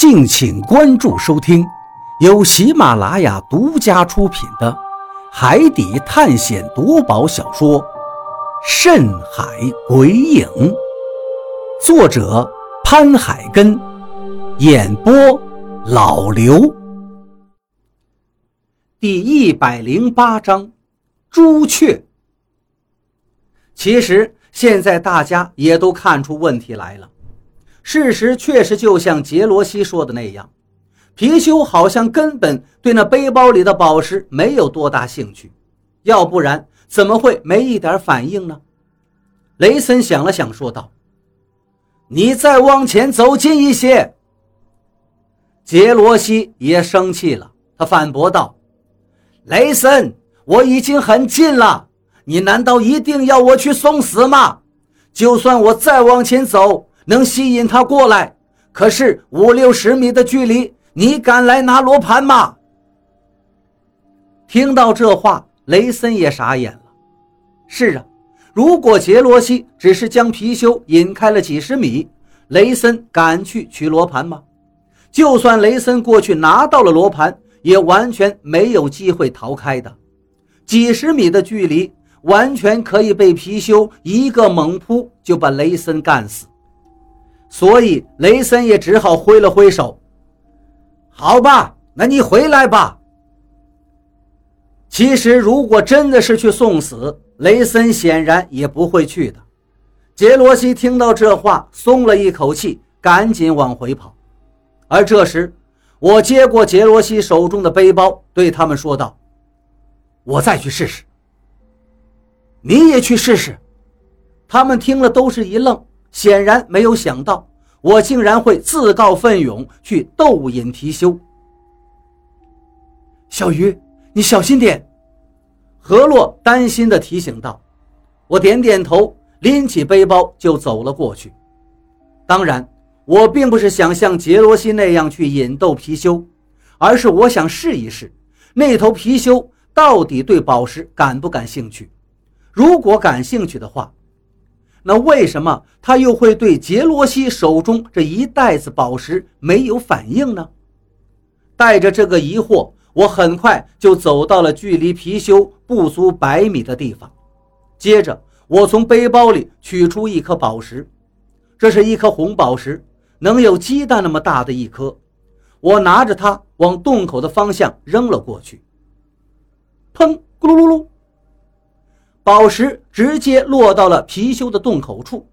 敬请关注收听，由喜马拉雅独家出品的《海底探险夺宝小说》《深海鬼影》，作者潘海根，演播老刘。第一百零八章，朱雀。其实现在大家也都看出问题来了。事实确实就像杰罗西说的那样，貔貅好像根本对那背包里的宝石没有多大兴趣，要不然怎么会没一点反应呢？雷森想了想，说道：“你再往前走近一些。”杰罗西也生气了，他反驳道：“雷森，我已经很近了，你难道一定要我去送死吗？就算我再往前走。”能吸引他过来，可是五六十米的距离，你敢来拿罗盘吗？听到这话，雷森也傻眼了。是啊，如果杰罗西只是将貔貅引开了几十米，雷森敢去取罗盘吗？就算雷森过去拿到了罗盘，也完全没有机会逃开的。几十米的距离，完全可以被貔貅一个猛扑就把雷森干死。所以雷森也只好挥了挥手。好吧，那你回来吧。其实，如果真的是去送死，雷森显然也不会去的。杰罗西听到这话，松了一口气，赶紧往回跑。而这时，我接过杰罗西手中的背包，对他们说道：“我再去试试。”你也去试试。他们听了都是一愣。显然没有想到，我竟然会自告奋勇去斗引貔貅。小鱼，你小心点！何洛担心地提醒道。我点点头，拎起背包就走了过去。当然，我并不是想像杰罗西那样去引逗貔貅，而是我想试一试那头貔貅到底对宝石感不感兴趣。如果感兴趣的话，那为什么他又会对杰罗西手中这一袋子宝石没有反应呢？带着这个疑惑，我很快就走到了距离貔貅不足百米的地方。接着，我从背包里取出一颗宝石，这是一颗红宝石，能有鸡蛋那么大的一颗。我拿着它往洞口的方向扔了过去，砰！咕噜噜噜。宝石直接落到了貔貅的洞口处，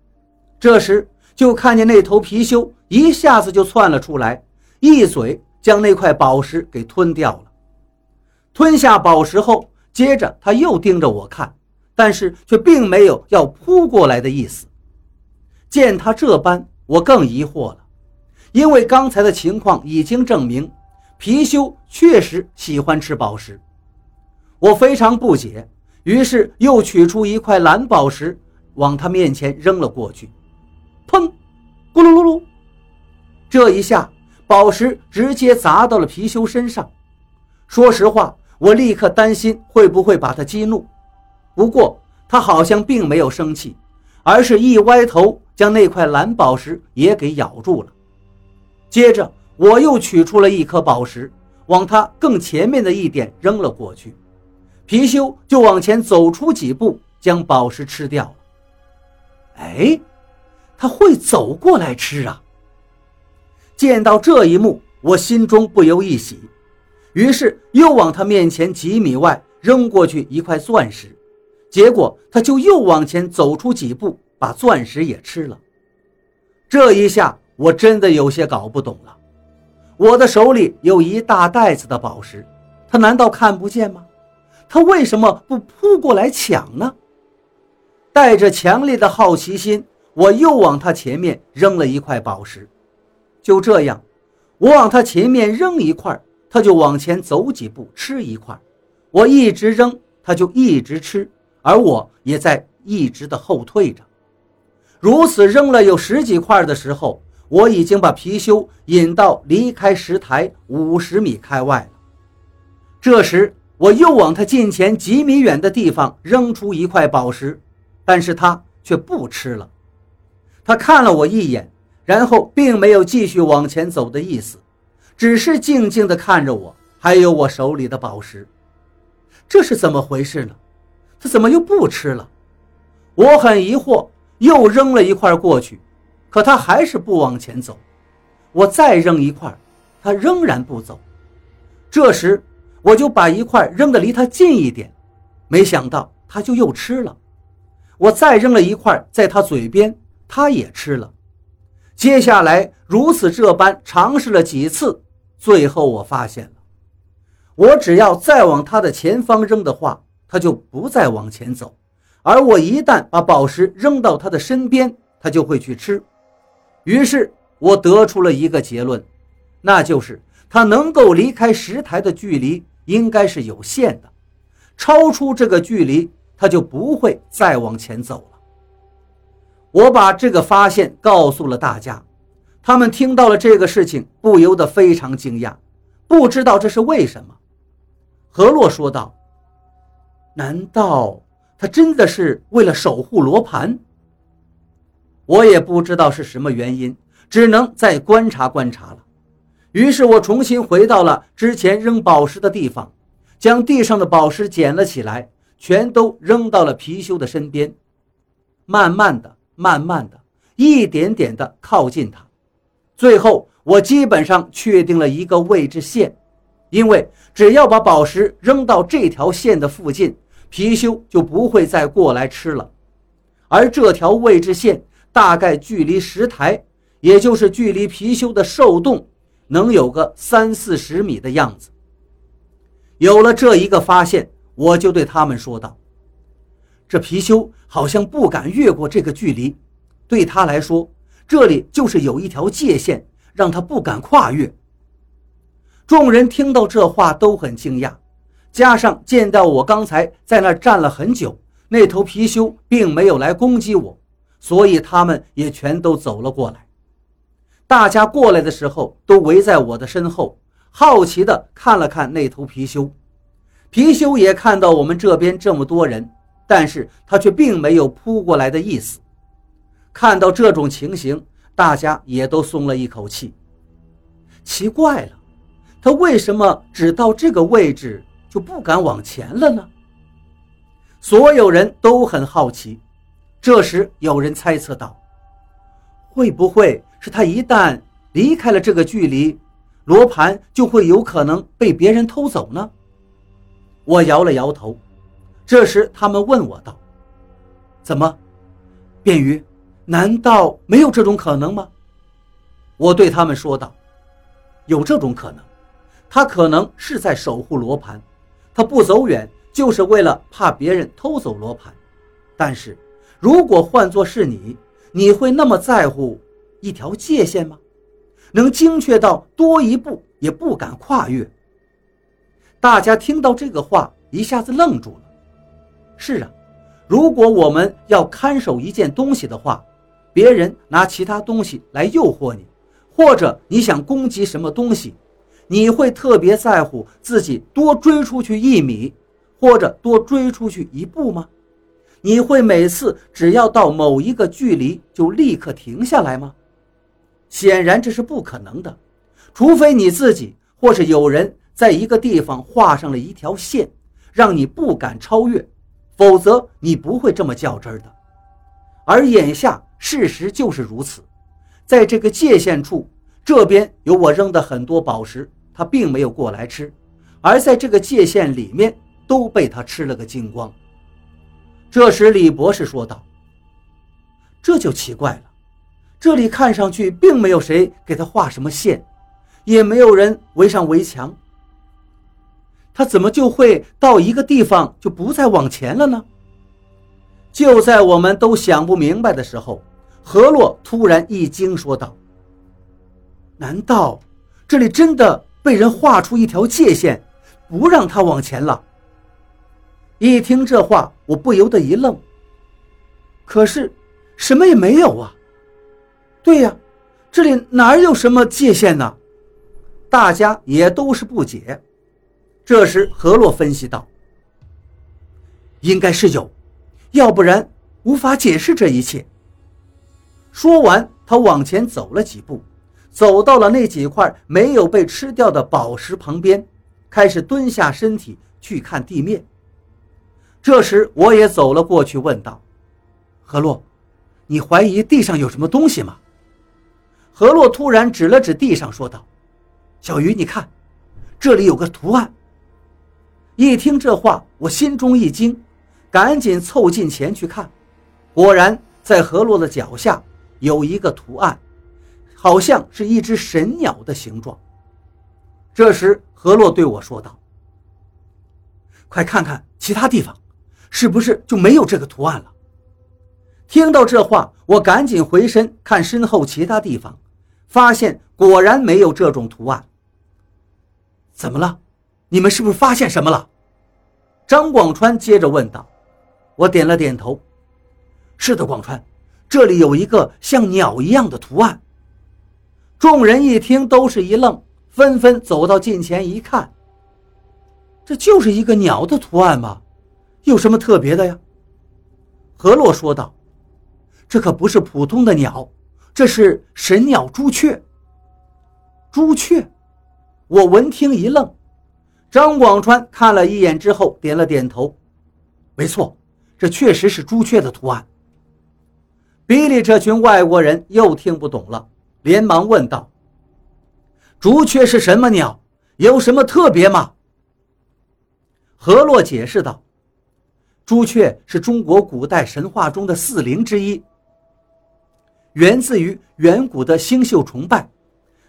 这时就看见那头貔貅一下子就窜了出来，一嘴将那块宝石给吞掉了。吞下宝石后，接着他又盯着我看，但是却并没有要扑过来的意思。见他这般，我更疑惑了，因为刚才的情况已经证明，貔貅确实喜欢吃宝石。我非常不解。于是又取出一块蓝宝石，往他面前扔了过去。砰！咕噜噜噜！这一下，宝石直接砸到了貔貅身上。说实话，我立刻担心会不会把他激怒。不过他好像并没有生气，而是一歪头，将那块蓝宝石也给咬住了。接着，我又取出了一颗宝石，往他更前面的一点扔了过去。貔貅就往前走出几步，将宝石吃掉了。哎，他会走过来吃啊！见到这一幕，我心中不由一喜，于是又往他面前几米外扔过去一块钻石，结果他就又往前走出几步，把钻石也吃了。这一下，我真的有些搞不懂了。我的手里有一大袋子的宝石，他难道看不见吗？他为什么不扑过来抢呢？带着强烈的好奇心，我又往他前面扔了一块宝石。就这样，我往他前面扔一块，他就往前走几步吃一块；我一直扔，他就一直吃，而我也在一直的后退着。如此扔了有十几块的时候，我已经把貔貅引到离开石台五十米开外了。这时。我又往他近前几米远的地方扔出一块宝石，但是他却不吃了。他看了我一眼，然后并没有继续往前走的意思，只是静静地看着我，还有我手里的宝石。这是怎么回事呢？他怎么又不吃了？我很疑惑，又扔了一块过去，可他还是不往前走。我再扔一块，他仍然不走。这时，我就把一块扔得离他近一点，没想到他就又吃了。我再扔了一块在他嘴边，他也吃了。接下来如此这般尝试了几次，最后我发现了，我只要再往他的前方扔的话，他就不再往前走；而我一旦把宝石扔到他的身边，他就会去吃。于是我得出了一个结论，那就是他能够离开石台的距离应该是有限的，超出这个距离，他就不会再往前走了。我把这个发现告诉了大家，他们听到了这个事情，不由得非常惊讶，不知道这是为什么。何洛说道：“难道他真的是为了守护罗盘？”我也不知道是什么原因，只能再观察观察了。于是我重新回到了之前扔宝石的地方，将地上的宝石捡了起来，全都扔到了貔貅的身边，慢慢的。慢慢的，一点点的靠近它，最后我基本上确定了一个位置线，因为只要把宝石扔到这条线的附近，貔貅就不会再过来吃了。而这条位置线大概距离石台，也就是距离貔貅的兽洞，能有个三四十米的样子。有了这一个发现，我就对他们说道。这貔貅好像不敢越过这个距离，对他来说，这里就是有一条界限，让他不敢跨越。众人听到这话都很惊讶，加上见到我刚才在那站了很久，那头貔貅并没有来攻击我，所以他们也全都走了过来。大家过来的时候，都围在我的身后，好奇地看了看那头貔貅。貔貅也看到我们这边这么多人。但是他却并没有扑过来的意思。看到这种情形，大家也都松了一口气。奇怪了，他为什么只到这个位置就不敢往前了呢？所有人都很好奇。这时，有人猜测道：“会不会是他一旦离开了这个距离，罗盘就会有可能被别人偷走呢？”我摇了摇头。这时，他们问我道：“怎么，便于，难道没有这种可能吗？”我对他们说道：“有这种可能，他可能是在守护罗盘，他不走远就是为了怕别人偷走罗盘。但是，如果换作是你，你会那么在乎一条界限吗？能精确到多一步也不敢跨越？”大家听到这个话，一下子愣住了。是啊，如果我们要看守一件东西的话，别人拿其他东西来诱惑你，或者你想攻击什么东西，你会特别在乎自己多追出去一米，或者多追出去一步吗？你会每次只要到某一个距离就立刻停下来吗？显然这是不可能的，除非你自己或是有人在一个地方画上了一条线，让你不敢超越。否则你不会这么较真的，而眼下事实就是如此，在这个界限处，这边有我扔的很多宝石，他并没有过来吃，而在这个界限里面都被他吃了个精光。这时李博士说道：“这就奇怪了，这里看上去并没有谁给他画什么线，也没有人围上围墙。”他怎么就会到一个地方就不再往前了呢？就在我们都想不明白的时候，何洛突然一惊，说道：“难道这里真的被人画出一条界限，不让他往前了？”一听这话，我不由得一愣。可是，什么也没有啊！对呀，这里哪有什么界限呢？大家也都是不解。这时，何洛分析道：“应该是有，要不然无法解释这一切。”说完，他往前走了几步，走到了那几块没有被吃掉的宝石旁边，开始蹲下身体去看地面。这时，我也走了过去，问道：“何洛，你怀疑地上有什么东西吗？”何洛突然指了指地上，说道：“小鱼，你看，这里有个图案。”一听这话，我心中一惊，赶紧凑近前去看，果然在何洛的脚下有一个图案，好像是一只神鸟的形状。这时，何洛对我说道：“快看看其他地方，是不是就没有这个图案了？”听到这话，我赶紧回身看身后其他地方。发现果然没有这种图案。怎么了？你们是不是发现什么了？张广川接着问道。我点了点头。是的，广川，这里有一个像鸟一样的图案。众人一听都是一愣，纷纷走到近前一看。这就是一个鸟的图案吗？有什么特别的呀？何洛说道。这可不是普通的鸟。这是神鸟朱雀。朱雀，我闻听一愣。张广川看了一眼之后，点了点头。没错，这确实是朱雀的图案。比利这群外国人又听不懂了，连忙问道：“朱雀是什么鸟？有什么特别吗？”何洛解释道：“朱雀是中国古代神话中的四灵之一。”源自于远古的星宿崇拜，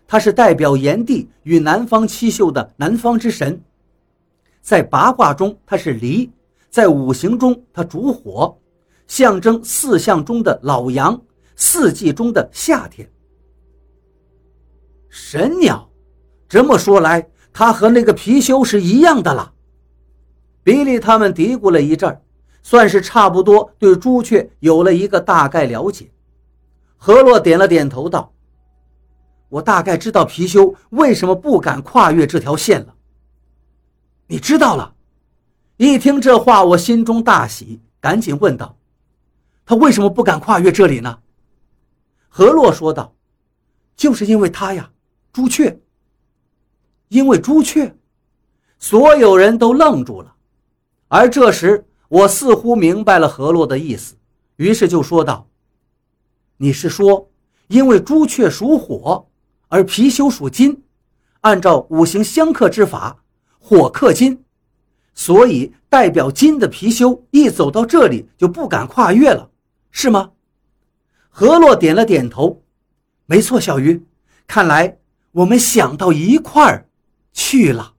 它是代表炎帝与南方七宿的南方之神。在八卦中，它是离；在五行中，它主火，象征四象中的老阳，四季中的夏天。神鸟，这么说来，它和那个貔貅是一样的了。比利他们嘀咕了一阵儿算是差不多对朱雀有了一个大概了解。何洛点了点头，道：“我大概知道貔貅为什么不敢跨越这条线了。你知道了？”一听这话，我心中大喜，赶紧问道：“他为什么不敢跨越这里呢？”何洛说道：“就是因为他呀，朱雀。因为朱雀。”所有人都愣住了。而这时，我似乎明白了何洛的意思，于是就说道。你是说，因为朱雀属火，而貔貅属金，按照五行相克之法，火克金，所以代表金的貔貅一走到这里就不敢跨越了，是吗？何洛点了点头，没错，小鱼，看来我们想到一块儿去了。